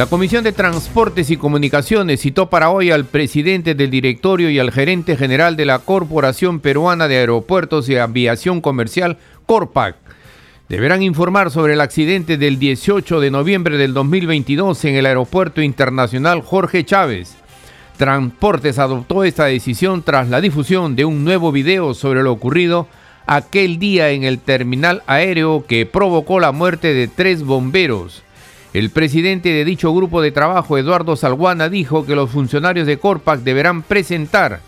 La Comisión de Transportes y Comunicaciones citó para hoy al presidente del directorio y al gerente general de la Corporación Peruana de Aeropuertos y Aviación Comercial, Corpac. Deberán informar sobre el accidente del 18 de noviembre del 2022 en el Aeropuerto Internacional Jorge Chávez. Transportes adoptó esta decisión tras la difusión de un nuevo video sobre lo ocurrido aquel día en el terminal aéreo que provocó la muerte de tres bomberos. El presidente de dicho grupo de trabajo, Eduardo Salguana, dijo que los funcionarios de Corpac deberán presentar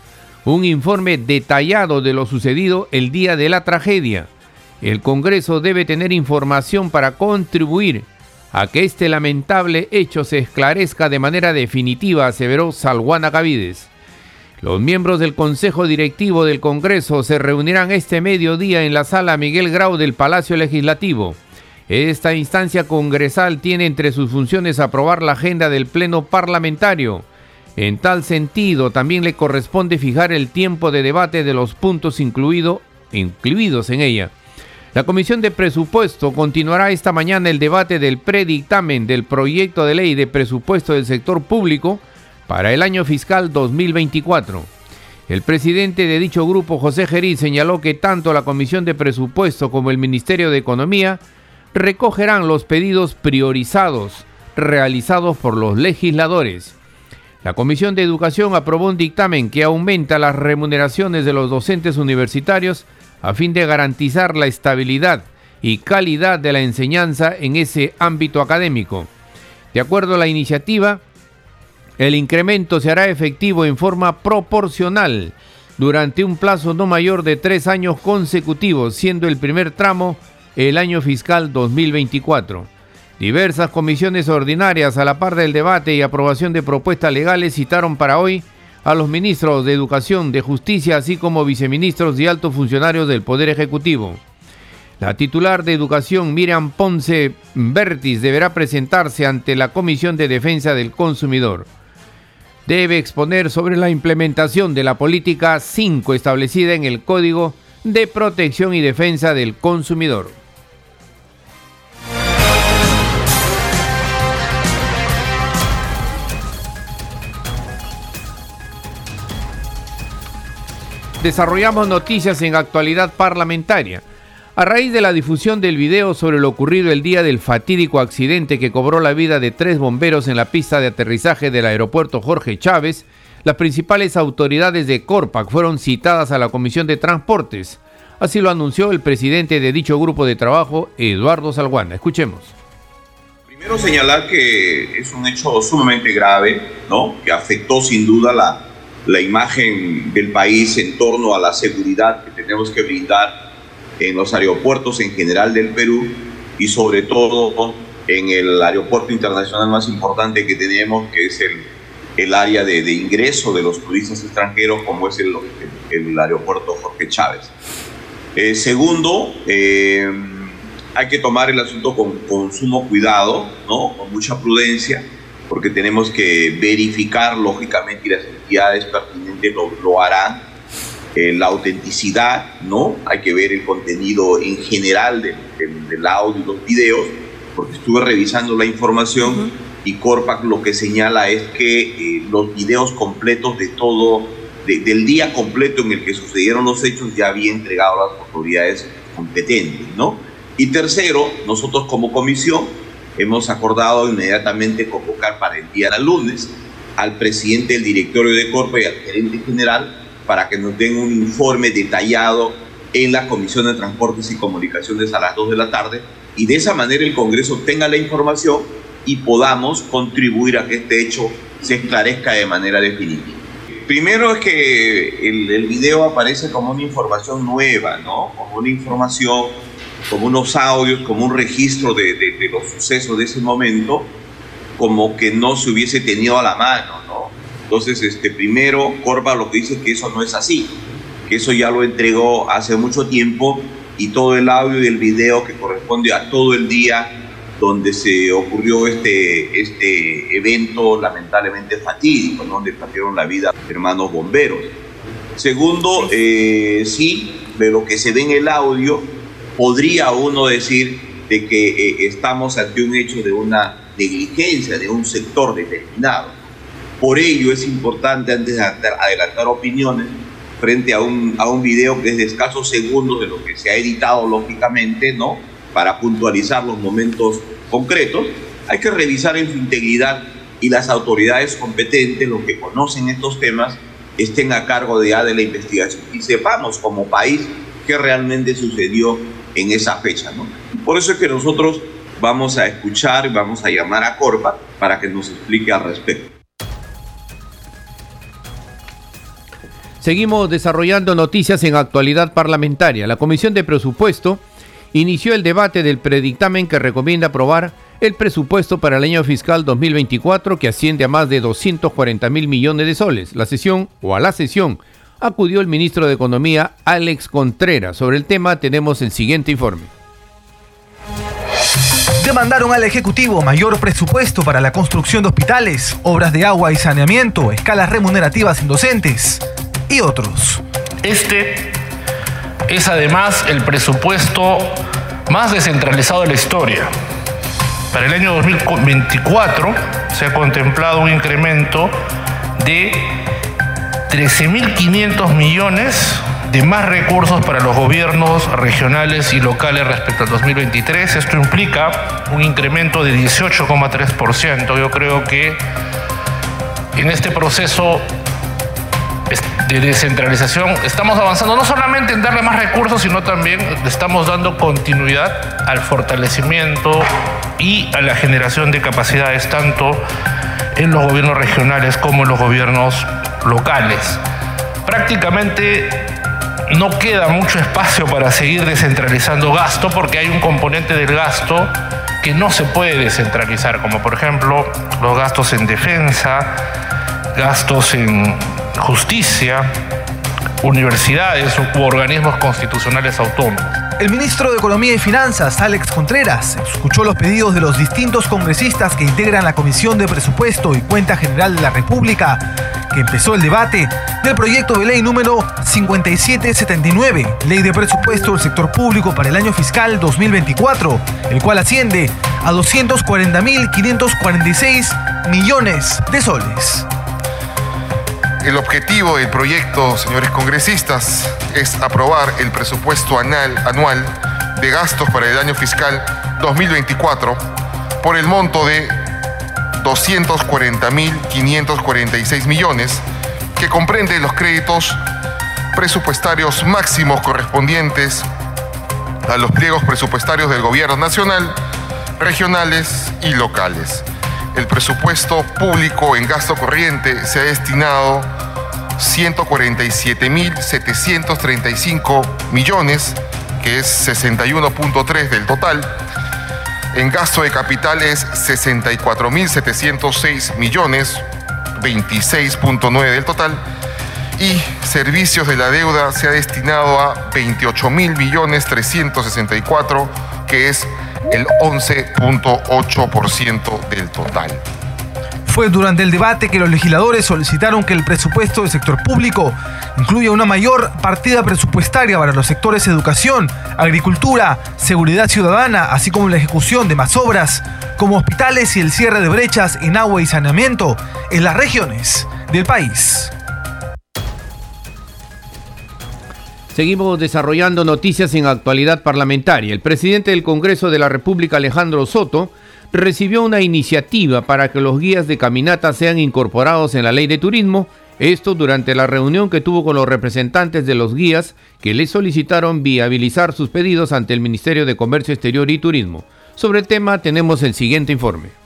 un informe detallado de lo sucedido el día de la tragedia. El Congreso debe tener información para contribuir a que este lamentable hecho se esclarezca de manera definitiva, aseveró Salguana Cavides. Los miembros del Consejo Directivo del Congreso se reunirán este mediodía en la sala Miguel Grau del Palacio Legislativo. Esta instancia congresal tiene entre sus funciones aprobar la agenda del Pleno Parlamentario. En tal sentido, también le corresponde fijar el tiempo de debate de los puntos incluidos en ella. La Comisión de Presupuesto continuará esta mañana el debate del predictamen del proyecto de ley de presupuesto del sector público para el año fiscal 2024. El presidente de dicho grupo, José Gerí, señaló que tanto la Comisión de Presupuesto como el Ministerio de Economía recogerán los pedidos priorizados realizados por los legisladores. La Comisión de Educación aprobó un dictamen que aumenta las remuneraciones de los docentes universitarios a fin de garantizar la estabilidad y calidad de la enseñanza en ese ámbito académico. De acuerdo a la iniciativa, el incremento se hará efectivo en forma proporcional durante un plazo no mayor de tres años consecutivos, siendo el primer tramo el año fiscal 2024. Diversas comisiones ordinarias a la par del debate y aprobación de propuestas legales citaron para hoy a los ministros de Educación, de Justicia, así como viceministros y altos funcionarios del Poder Ejecutivo. La titular de Educación, Miriam Ponce Bertis, deberá presentarse ante la Comisión de Defensa del Consumidor. Debe exponer sobre la implementación de la política 5 establecida en el Código de Protección y Defensa del Consumidor. Desarrollamos noticias en actualidad parlamentaria. A raíz de la difusión del video sobre lo ocurrido el día del fatídico accidente que cobró la vida de tres bomberos en la pista de aterrizaje del aeropuerto Jorge Chávez, las principales autoridades de Corpac fueron citadas a la Comisión de Transportes. Así lo anunció el presidente de dicho grupo de trabajo, Eduardo Salguana. Escuchemos. Primero señalar que es un hecho sumamente grave, ¿no? Que afectó sin duda la, la imagen del país en torno a la seguridad que tenemos que brindar en los aeropuertos en general del Perú y sobre todo en el aeropuerto internacional más importante que tenemos, que es el, el área de, de, ingreso de los turistas extranjeros, como es el, el aeropuerto Jorge Chávez. Eh, segundo, eh, hay que tomar el asunto con, con sumo cuidado, ¿no? con mucha prudencia porque tenemos que verificar, lógicamente, y las entidades pertinentes lo, lo harán, eh, la autenticidad, ¿no? Hay que ver el contenido en general del, del, del audio y los videos, porque estuve revisando la información uh -huh. y Corpac lo que señala es que eh, los videos completos de todo, de, del día completo en el que sucedieron los hechos, ya había entregado a las autoridades competentes, ¿no? Y tercero, nosotros como comisión hemos acordado inmediatamente convocar para el día de lunes al presidente del directorio de Corpa y al gerente general para que nos den un informe detallado en la Comisión de Transportes y Comunicaciones a las 2 de la tarde y de esa manera el Congreso tenga la información y podamos contribuir a que este hecho se esclarezca de manera definitiva. Primero es que el, el video aparece como una información nueva, ¿no? Como una información como unos audios, como un registro de, de, de, los sucesos de ese momento, como que no se hubiese tenido a la mano, ¿no? Entonces, este, primero, Corba lo que dice es que eso no es así. que eso ya lo entregó hace mucho tiempo y todo el audio y el video que corresponde a todo el día donde se ocurrió este, este evento lamentablemente fatídico, donde perdieron la vida hermanos bomberos. Segundo, eh, sí, de lo que se ve en el audio, podría uno decir de que eh, estamos ante un hecho de una negligencia de un sector determinado. Por ello es importante, antes de adelantar opiniones, frente a un, a un video que es de escasos segundos de lo que se ha editado lógicamente, ¿no? Para puntualizar los momentos concretos, hay que revisar en su integridad y las autoridades competentes, los que conocen estos temas, estén a cargo de, de la investigación y sepamos como país qué realmente sucedió en esa fecha. ¿no? Por eso es que nosotros vamos a escuchar y vamos a llamar a Corpa para que nos explique al respecto. Seguimos desarrollando noticias en actualidad parlamentaria. La Comisión de Presupuesto inició el debate del predictamen que recomienda aprobar el presupuesto para el año fiscal 2024 que asciende a más de 240 mil millones de soles. La sesión o a la sesión acudió el ministro de Economía Alex Contreras. Sobre el tema tenemos el siguiente informe. Demandaron al Ejecutivo mayor presupuesto para la construcción de hospitales, obras de agua y saneamiento, escalas remunerativas en docentes y otros. Este es además el presupuesto más descentralizado de la historia. Para el año 2024 se ha contemplado un incremento de 13.500 millones de más recursos para los gobiernos regionales y locales respecto al 2023. Esto implica un incremento de 18,3%. Yo creo que en este proceso de descentralización, estamos avanzando no solamente en darle más recursos, sino también estamos dando continuidad al fortalecimiento y a la generación de capacidades tanto en los gobiernos regionales como en los gobiernos locales. Prácticamente no queda mucho espacio para seguir descentralizando gasto porque hay un componente del gasto que no se puede descentralizar, como por ejemplo los gastos en defensa, gastos en justicia, universidades u organismos constitucionales autónomos. El ministro de Economía y Finanzas, Alex Contreras, escuchó los pedidos de los distintos congresistas que integran la Comisión de Presupuesto y Cuenta General de la República, que empezó el debate del proyecto de ley número 5779, Ley de Presupuesto del Sector Público para el año fiscal 2024, el cual asciende a 240.546 millones de soles. El objetivo del proyecto, señores congresistas, es aprobar el presupuesto anual de gastos para el año fiscal 2024 por el monto de 240.546 millones, que comprende los créditos presupuestarios máximos correspondientes a los pliegos presupuestarios del Gobierno Nacional, regionales y locales el presupuesto público en gasto corriente se ha destinado 147.735 millones, que es 61.3 del total. En gasto de capital es 64.706 millones, 26.9 del total. Y servicios de la deuda se ha destinado a 28.000 millones 364, que es el 11.8% del total. Fue durante el debate que los legisladores solicitaron que el presupuesto del sector público incluya una mayor partida presupuestaria para los sectores educación, agricultura, seguridad ciudadana, así como la ejecución de más obras como hospitales y el cierre de brechas en agua y saneamiento en las regiones del país. Seguimos desarrollando noticias en actualidad parlamentaria. El presidente del Congreso de la República, Alejandro Soto, recibió una iniciativa para que los guías de caminata sean incorporados en la ley de turismo, esto durante la reunión que tuvo con los representantes de los guías que le solicitaron viabilizar sus pedidos ante el Ministerio de Comercio Exterior y Turismo. Sobre el tema tenemos el siguiente informe.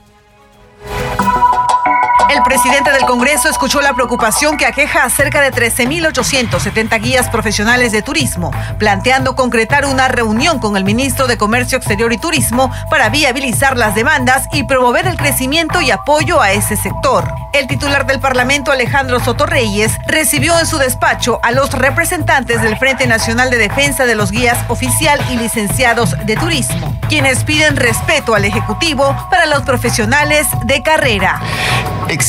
Presidente del Congreso escuchó la preocupación que aqueja a cerca de 13.870 guías profesionales de turismo, planteando concretar una reunión con el ministro de Comercio Exterior y Turismo para viabilizar las demandas y promover el crecimiento y apoyo a ese sector. El titular del Parlamento, Alejandro Sotorreyes, recibió en su despacho a los representantes del Frente Nacional de Defensa de los Guías Oficial y Licenciados de Turismo, quienes piden respeto al Ejecutivo para los profesionales de carrera.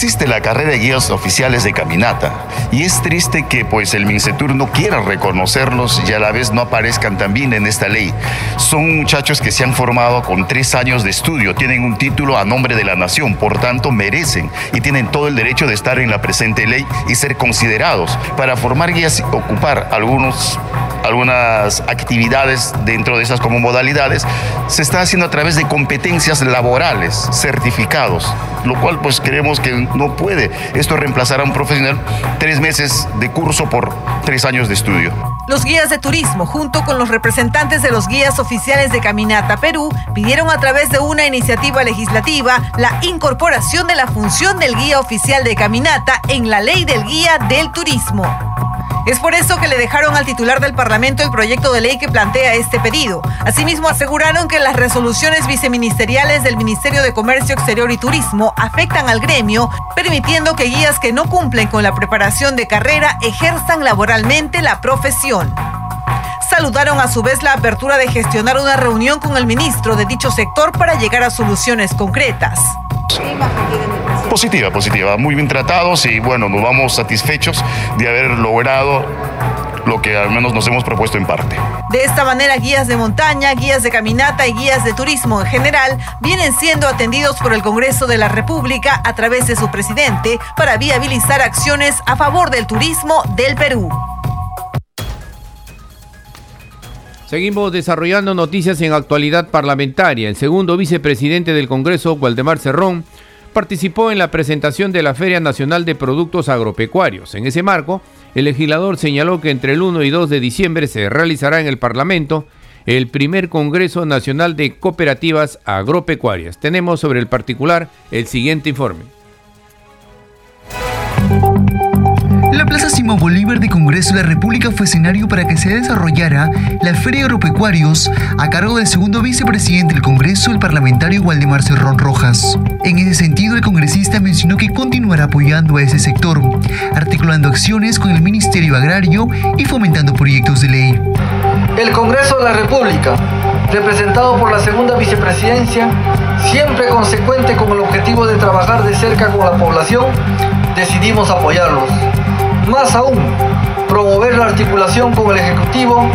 La carrera de guías oficiales de caminata y es triste que pues el Mincetur no quiera reconocerlos y a la vez no aparezcan también en esta ley. Son muchachos que se han formado con tres años de estudio, tienen un título a nombre de la nación, por tanto merecen y tienen todo el derecho de estar en la presente ley y ser considerados para formar guías y ocupar algunos algunas actividades dentro de esas como modalidades, se está haciendo a través de competencias laborales, certificados, lo cual pues creemos que no puede. Esto reemplazará a un profesional tres meses de curso por tres años de estudio. Los guías de turismo, junto con los representantes de los guías oficiales de Caminata Perú, pidieron a través de una iniciativa legislativa la incorporación de la función del guía oficial de Caminata en la ley del guía del turismo. Es por eso que le dejaron al titular del Parlamento el proyecto de ley que plantea este pedido. Asimismo, aseguraron que las resoluciones viceministeriales del Ministerio de Comercio Exterior y Turismo afectan al gremio, permitiendo que guías que no cumplen con la preparación de carrera ejerzan laboralmente la profesión saludaron a su vez la apertura de gestionar una reunión con el ministro de dicho sector para llegar a soluciones concretas. Positiva, positiva, muy bien tratados y bueno, nos vamos satisfechos de haber logrado lo que al menos nos hemos propuesto en parte. De esta manera, guías de montaña, guías de caminata y guías de turismo en general vienen siendo atendidos por el Congreso de la República a través de su presidente para viabilizar acciones a favor del turismo del Perú. Seguimos desarrollando noticias en actualidad parlamentaria. El segundo vicepresidente del Congreso, Waldemar Cerrón, participó en la presentación de la Feria Nacional de Productos Agropecuarios. En ese marco, el legislador señaló que entre el 1 y 2 de diciembre se realizará en el Parlamento el primer Congreso Nacional de Cooperativas Agropecuarias. Tenemos sobre el particular el siguiente informe. La Plaza Simón Bolívar de Congreso de la República fue escenario para que se desarrollara la Feria Agropecuarios a cargo del segundo vicepresidente del Congreso, el parlamentario Waldemar Cerrón Rojas. En ese sentido, el congresista mencionó que continuará apoyando a ese sector, articulando acciones con el Ministerio Agrario y fomentando proyectos de ley. El Congreso de la República, representado por la segunda vicepresidencia, siempre consecuente con el objetivo de trabajar de cerca con la población, decidimos apoyarlos. Más aún, promover la articulación con el Ejecutivo,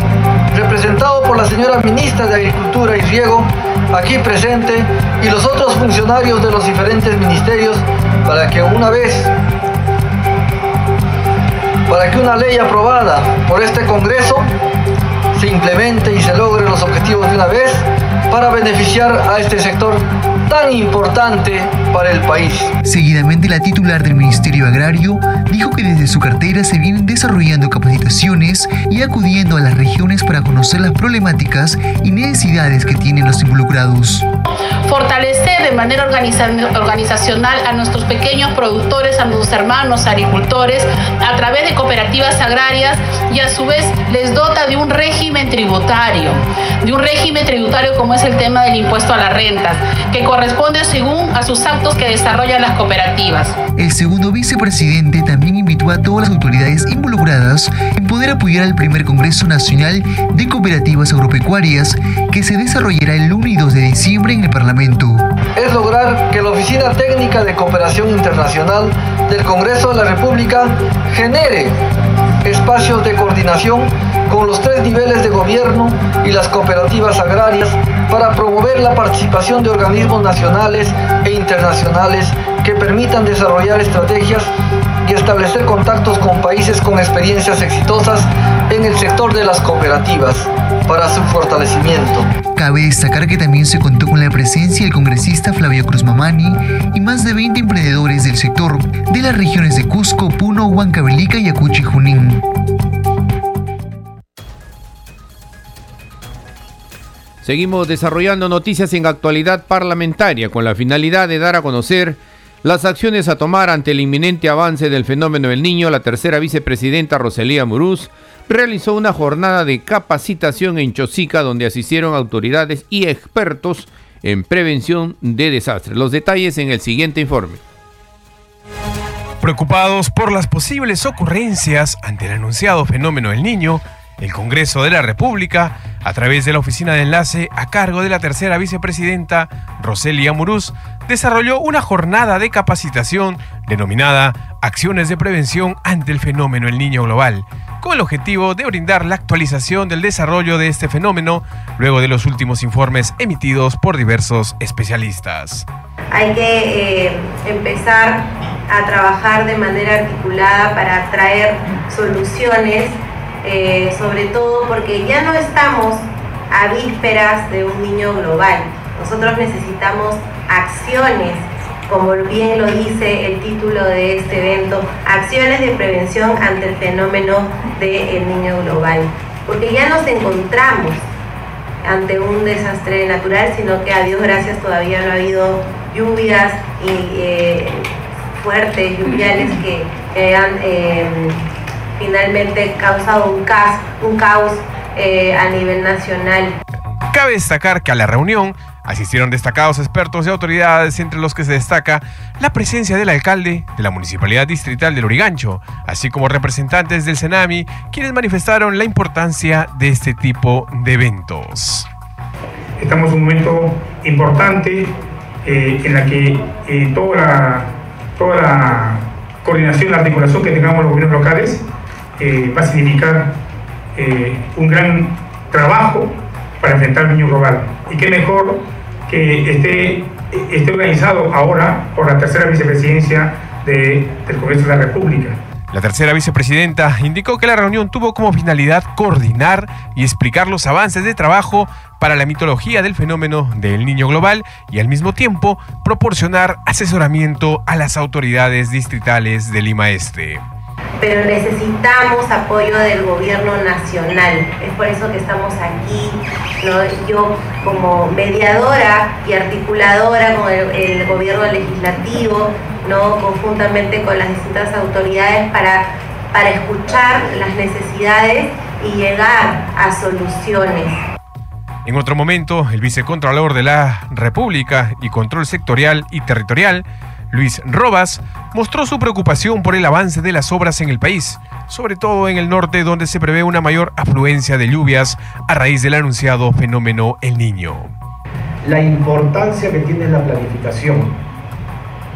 representado por la señora Ministra de Agricultura y Riego, aquí presente, y los otros funcionarios de los diferentes ministerios, para que una vez, para que una ley aprobada por este Congreso se implemente y se logre los objetivos de una vez para beneficiar a este sector tan importante para el país. Seguidamente, la titular del Ministerio Agrario dijo que desde su cartera se vienen desarrollando capacitaciones y acudiendo a las regiones para conocer las problemáticas y necesidades que tienen los involucrados. Fortalecer de manera organizacional a nuestros pequeños productores, a nuestros hermanos agricultores, a través de cooperativas agrarias y a su vez les dota de un régimen tributario, de un régimen tributario como es el tema del impuesto a las rentas, que corresponde según a sus actos que desarrollan las cooperativas. El segundo vicepresidente también invitó a todas las autoridades involucradas en poder apoyar al primer Congreso Nacional de Cooperativas Agropecuarias que se desarrollará el 1 y 2 de diciembre en el Parlamento. Es lograr que la Oficina Técnica de Cooperación Internacional del Congreso de la República genere espacios de coordinación con los tres niveles de gobierno y las cooperativas agrarias para promover la participación de organismos nacionales e internacionales que permitan desarrollar estrategias y establecer contactos con países con experiencias exitosas en el sector de las cooperativas para su fortalecimiento. Cabe destacar que también se contó con la presencia del congresista Flavio Cruz Mamani y más de 20 emprendedores del sector de las regiones de Cusco, Puno, Huancavelica, Ayacucho y Junín. Seguimos desarrollando noticias en actualidad parlamentaria con la finalidad de dar a conocer las acciones a tomar ante el inminente avance del fenómeno del niño. La tercera vicepresidenta Roselía Muruz realizó una jornada de capacitación en Chosica donde asistieron autoridades y expertos en prevención de desastres. Los detalles en el siguiente informe. Preocupados por las posibles ocurrencias ante el anunciado fenómeno del niño, el Congreso de la República, a través de la oficina de enlace a cargo de la tercera vicepresidenta Roselia Muruz, desarrolló una jornada de capacitación denominada Acciones de Prevención ante el Fenómeno El Niño Global, con el objetivo de brindar la actualización del desarrollo de este fenómeno luego de los últimos informes emitidos por diversos especialistas. Hay que eh, empezar a trabajar de manera articulada para traer soluciones, eh, sobre todo porque ya no estamos a vísperas de un niño global. Nosotros necesitamos acciones, como bien lo dice el título de este evento, acciones de prevención ante el fenómeno del niño global. Porque ya nos encontramos ante un desastre natural, sino que a Dios gracias todavía no ha habido lluvias y eh, fuertes, lluviales que, han eh, finalmente causado un caos, un caos eh, a nivel nacional. Cabe destacar que a la reunión asistieron destacados expertos y autoridades, entre los que se destaca la presencia del alcalde de la Municipalidad Distrital del Origancho, así como representantes del Senami, quienes manifestaron la importancia de este tipo de eventos. Estamos en un momento importante eh, en la que eh, toda, la, toda la coordinación, la articulación que tengamos los gobiernos locales eh, va a significar un gran trabajo para enfrentar el niño global. Y qué mejor que esté, esté organizado ahora por la tercera vicepresidencia del Congreso de la República. La tercera vicepresidenta indicó que la reunión tuvo como finalidad coordinar y explicar los avances de trabajo para la mitología del fenómeno del niño global y al mismo tiempo proporcionar asesoramiento a las autoridades distritales de Lima Este pero necesitamos apoyo del gobierno nacional. Es por eso que estamos aquí, yo como mediadora y articuladora con el, gobierno legislativo, ¿no? conjuntamente con las distintas autoridades para, para escuchar las necesidades y llegar a soluciones. En otro momento, el vicecontralor de la República y Control Sectorial y Territorial, Luis Robas, mostró su preocupación por el avance de las obras en el país, sobre todo en el norte donde se prevé una mayor afluencia de lluvias a raíz del anunciado fenómeno El Niño. La importancia que tiene la planificación,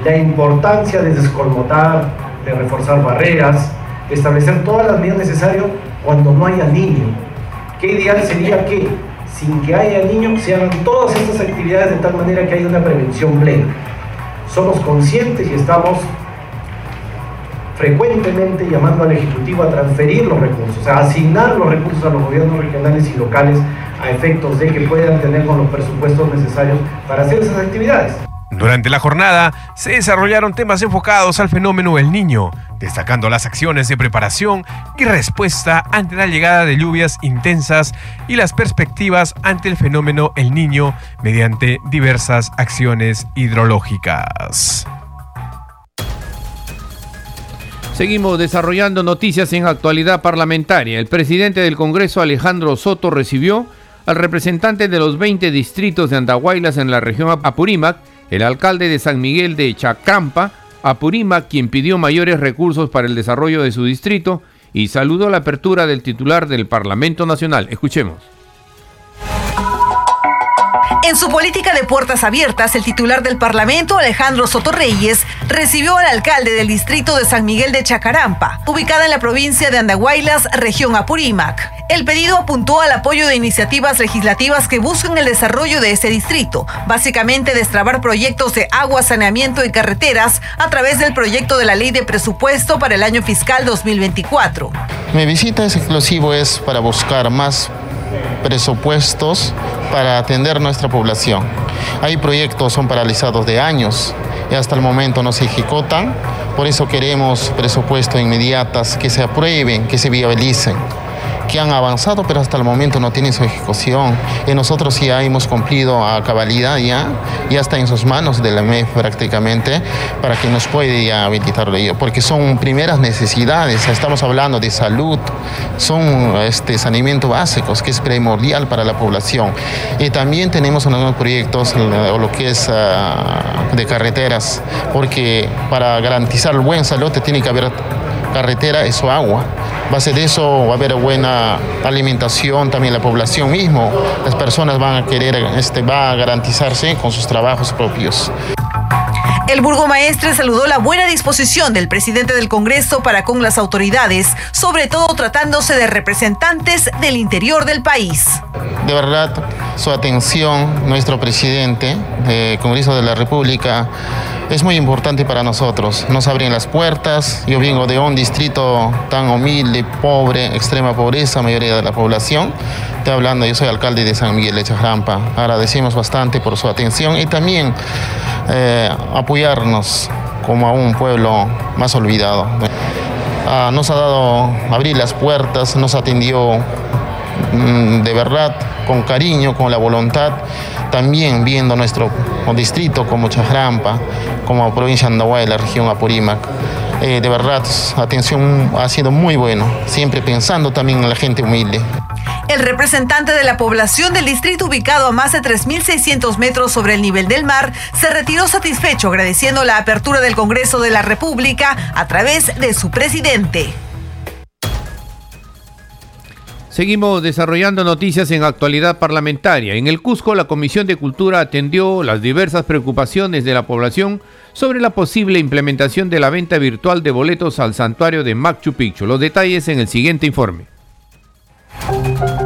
la importancia de descolmotar, de reforzar barreras, de establecer todas las medidas necesarias cuando no haya niño. Qué ideal sería que, sin que haya niño, se hagan todas estas actividades de tal manera que haya una prevención plena somos conscientes y estamos frecuentemente llamando al Ejecutivo a transferir los recursos, a asignar los recursos a los gobiernos regionales y locales a efectos de que puedan tener los presupuestos necesarios para hacer esas actividades. Durante la jornada se desarrollaron temas enfocados al fenómeno del niño, destacando las acciones de preparación y respuesta ante la llegada de lluvias intensas y las perspectivas ante el fenómeno el niño mediante diversas acciones hidrológicas. Seguimos desarrollando noticias en actualidad parlamentaria. El presidente del Congreso, Alejandro Soto, recibió al representante de los 20 distritos de Andahuaylas en la región Apurímac, el alcalde de San Miguel de Chacrampa, Apurímac, quien pidió mayores recursos para el desarrollo de su distrito y saludó la apertura del titular del Parlamento Nacional. Escuchemos. En su política de puertas abiertas, el titular del Parlamento, Alejandro Soto Reyes, recibió al alcalde del distrito de San Miguel de Chacarampa, ubicada en la provincia de Andahuaylas, región Apurímac. El pedido apuntó al apoyo de iniciativas legislativas que buscan el desarrollo de ese distrito, básicamente destrabar proyectos de agua, saneamiento y carreteras a través del proyecto de la ley de presupuesto para el año fiscal 2024. Mi visita es exclusivo es para buscar más presupuestos para atender nuestra población. Hay proyectos son paralizados de años y hasta el momento no se ejecutan, por eso queremos presupuestos inmediatos que se aprueben, que se viabilicen. Que han avanzado, pero hasta el momento no tienen su ejecución. Y nosotros ya hemos cumplido a cabalidad, ya, ya está en sus manos de la MEF prácticamente, para que nos pueda habilitar ello, porque son primeras necesidades, estamos hablando de salud, son este, saneamiento básicos, que es primordial para la población. Y también tenemos unos proyectos, o lo que es uh, de carreteras, porque para garantizar el buen salud tiene que haber carretera es su agua. Base de eso va a haber buena alimentación, también la población mismo, las personas van a querer, este, va a garantizarse con sus trabajos propios. El burgomaestre saludó la buena disposición del presidente del Congreso para con las autoridades, sobre todo tratándose de representantes del interior del país. De verdad, su atención, nuestro presidente del Congreso de la República, es muy importante para nosotros. Nos abren las puertas. Yo vengo de un distrito tan humilde, pobre, extrema pobreza, mayoría de la población. Estoy hablando, yo soy alcalde de San Miguel de Chajrampa. Agradecemos bastante por su atención y también eh, apoyarnos como a un pueblo más olvidado. Ah, nos ha dado abrir las puertas, nos atendió mm, de verdad con cariño, con la voluntad también viendo nuestro distrito como Chajrampa, como provincia de Andahuay, la región Apurímac. Eh, de verdad, atención ha sido muy bueno, siempre pensando también en la gente humilde. El representante de la población del distrito ubicado a más de 3.600 metros sobre el nivel del mar se retiró satisfecho agradeciendo la apertura del Congreso de la República a través de su presidente. Seguimos desarrollando noticias en actualidad parlamentaria. En el Cusco, la Comisión de Cultura atendió las diversas preocupaciones de la población sobre la posible implementación de la venta virtual de boletos al santuario de Machu Picchu. Los detalles en el siguiente informe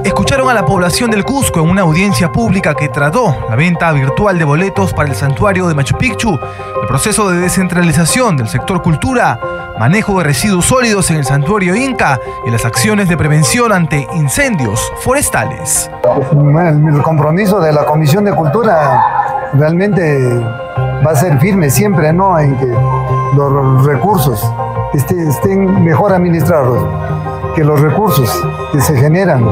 escucharon a la población del Cusco en una audiencia pública que trató la venta virtual de boletos para el santuario de Machu Picchu, el proceso de descentralización del sector cultura, manejo de residuos sólidos en el santuario Inca y las acciones de prevención ante incendios forestales. El compromiso de la Comisión de Cultura realmente va a ser firme siempre, ¿no? En que los recursos estén mejor administrados que los recursos que se generan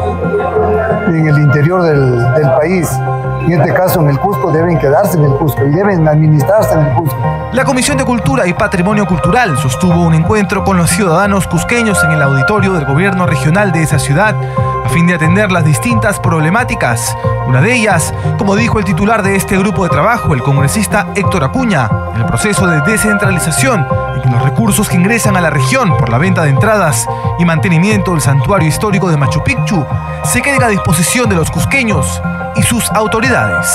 en el interior del, país, en este caso en el Cusco, deben quedarse en el Cusco y deben administrarse en el Cusco. La Comisión de Cultura y Patrimonio Cultural sostuvo un encuentro con los ciudadanos cusqueños en el auditorio del gobierno regional de esa ciudad a fin de atender las distintas problemáticas. Una de ellas, como dijo el titular de este grupo de trabajo, el congresista Héctor Acuña, el proceso de descentralización y que los recursos que ingresan a la región por la venta de entradas y mantenimiento del santuario histórico de Machu Picchu se queden a disposición de los cusqueños y sus autoridades.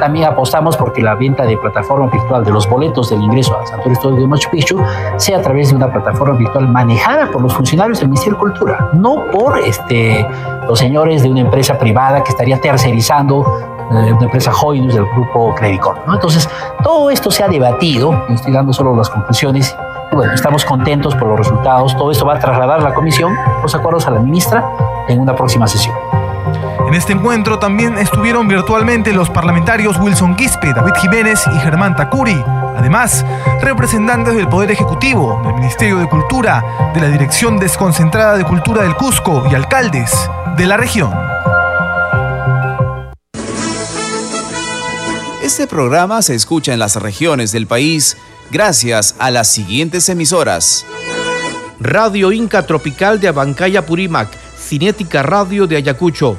También apostamos porque la venta de plataforma virtual de los boletos del ingreso al Santuario Histórico de Machu Picchu sea a través de una plataforma virtual manejada por los funcionarios del Ministerio de Cultura, no por este, los señores de una empresa privada que estaría tercerizando eh, una empresa Hoyos del grupo Credicor. Entonces, todo esto se ha debatido, estoy dando solo las conclusiones, bueno, estamos contentos por los resultados, todo esto va a trasladar la comisión, los acuerdos a la ministra en una próxima sesión. En este encuentro también estuvieron virtualmente los parlamentarios Wilson Quispe, David Jiménez y Germán Takuri. Además, representantes del Poder Ejecutivo, del Ministerio de Cultura, de la Dirección Desconcentrada de Cultura del Cusco y alcaldes de la región. Este programa se escucha en las regiones del país gracias a las siguientes emisoras. Radio Inca Tropical de Abancaya Purímac, Cinética Radio de Ayacucho,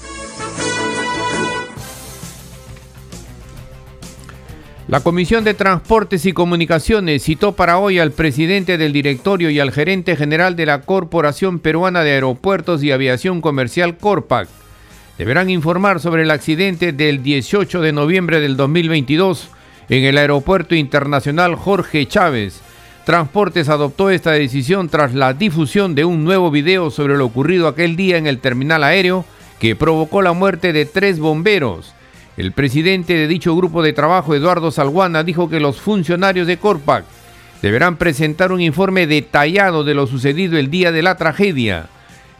La Comisión de Transportes y Comunicaciones citó para hoy al presidente del directorio y al gerente general de la Corporación Peruana de Aeropuertos y Aviación Comercial Corpac. Deberán informar sobre el accidente del 18 de noviembre del 2022 en el Aeropuerto Internacional Jorge Chávez. Transportes adoptó esta decisión tras la difusión de un nuevo video sobre lo ocurrido aquel día en el terminal aéreo que provocó la muerte de tres bomberos. El presidente de dicho grupo de trabajo, Eduardo Salguana, dijo que los funcionarios de Corpac deberán presentar un informe detallado de lo sucedido el día de la tragedia.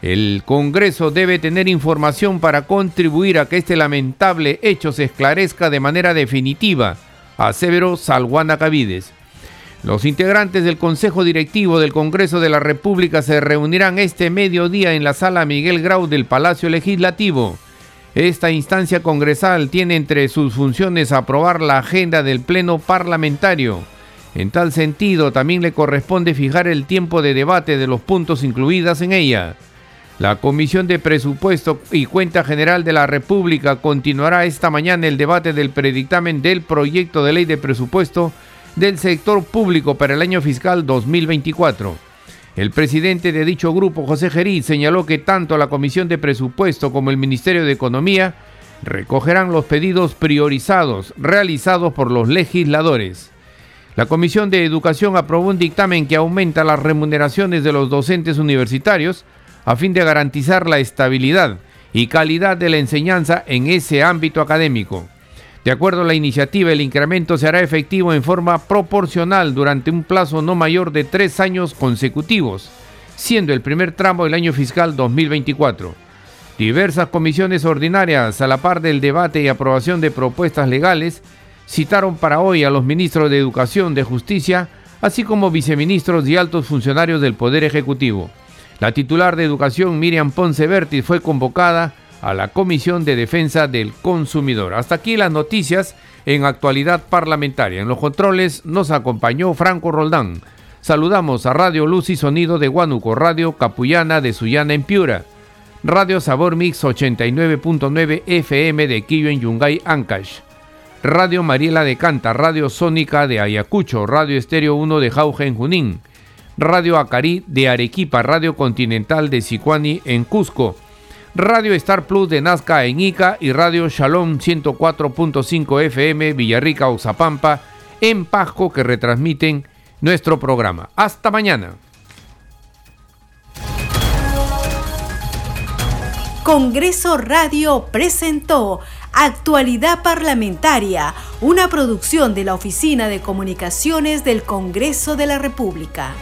El Congreso debe tener información para contribuir a que este lamentable hecho se esclarezca de manera definitiva, aseveró Salguana Cavides. Los integrantes del Consejo Directivo del Congreso de la República se reunirán este mediodía en la sala Miguel Grau del Palacio Legislativo. Esta instancia congresal tiene entre sus funciones aprobar la agenda del Pleno Parlamentario. En tal sentido, también le corresponde fijar el tiempo de debate de los puntos incluidas en ella. La Comisión de Presupuesto y Cuenta General de la República continuará esta mañana el debate del predictamen del proyecto de ley de presupuesto del sector público para el año fiscal 2024. El presidente de dicho grupo, José Gerí, señaló que tanto la Comisión de Presupuesto como el Ministerio de Economía recogerán los pedidos priorizados realizados por los legisladores. La Comisión de Educación aprobó un dictamen que aumenta las remuneraciones de los docentes universitarios a fin de garantizar la estabilidad y calidad de la enseñanza en ese ámbito académico. De acuerdo a la iniciativa, el incremento se hará efectivo en forma proporcional durante un plazo no mayor de tres años consecutivos, siendo el primer tramo del año fiscal 2024. Diversas comisiones ordinarias, a la par del debate y aprobación de propuestas legales, citaron para hoy a los ministros de Educación, de Justicia, así como viceministros y altos funcionarios del Poder Ejecutivo. La titular de Educación, Miriam Ponce Berti, fue convocada a la Comisión de Defensa del Consumidor. Hasta aquí las noticias en actualidad parlamentaria. En los controles nos acompañó Franco Roldán. Saludamos a Radio Luz y Sonido de Huánuco, Radio Capullana de Sullana en Piura, Radio Sabor Mix 89.9 FM de Quillo en Yungay, Ancash, Radio Mariela de Canta, Radio Sónica de Ayacucho, Radio Estéreo 1 de Jauja en Junín, Radio Acarí de Arequipa, Radio Continental de Sicuani en Cusco, Radio Star Plus de Nazca en Ica y Radio Shalom 104.5 FM Villarrica Oxapampa en Pasco que retransmiten nuestro programa. Hasta mañana. Congreso Radio presentó Actualidad Parlamentaria, una producción de la Oficina de Comunicaciones del Congreso de la República.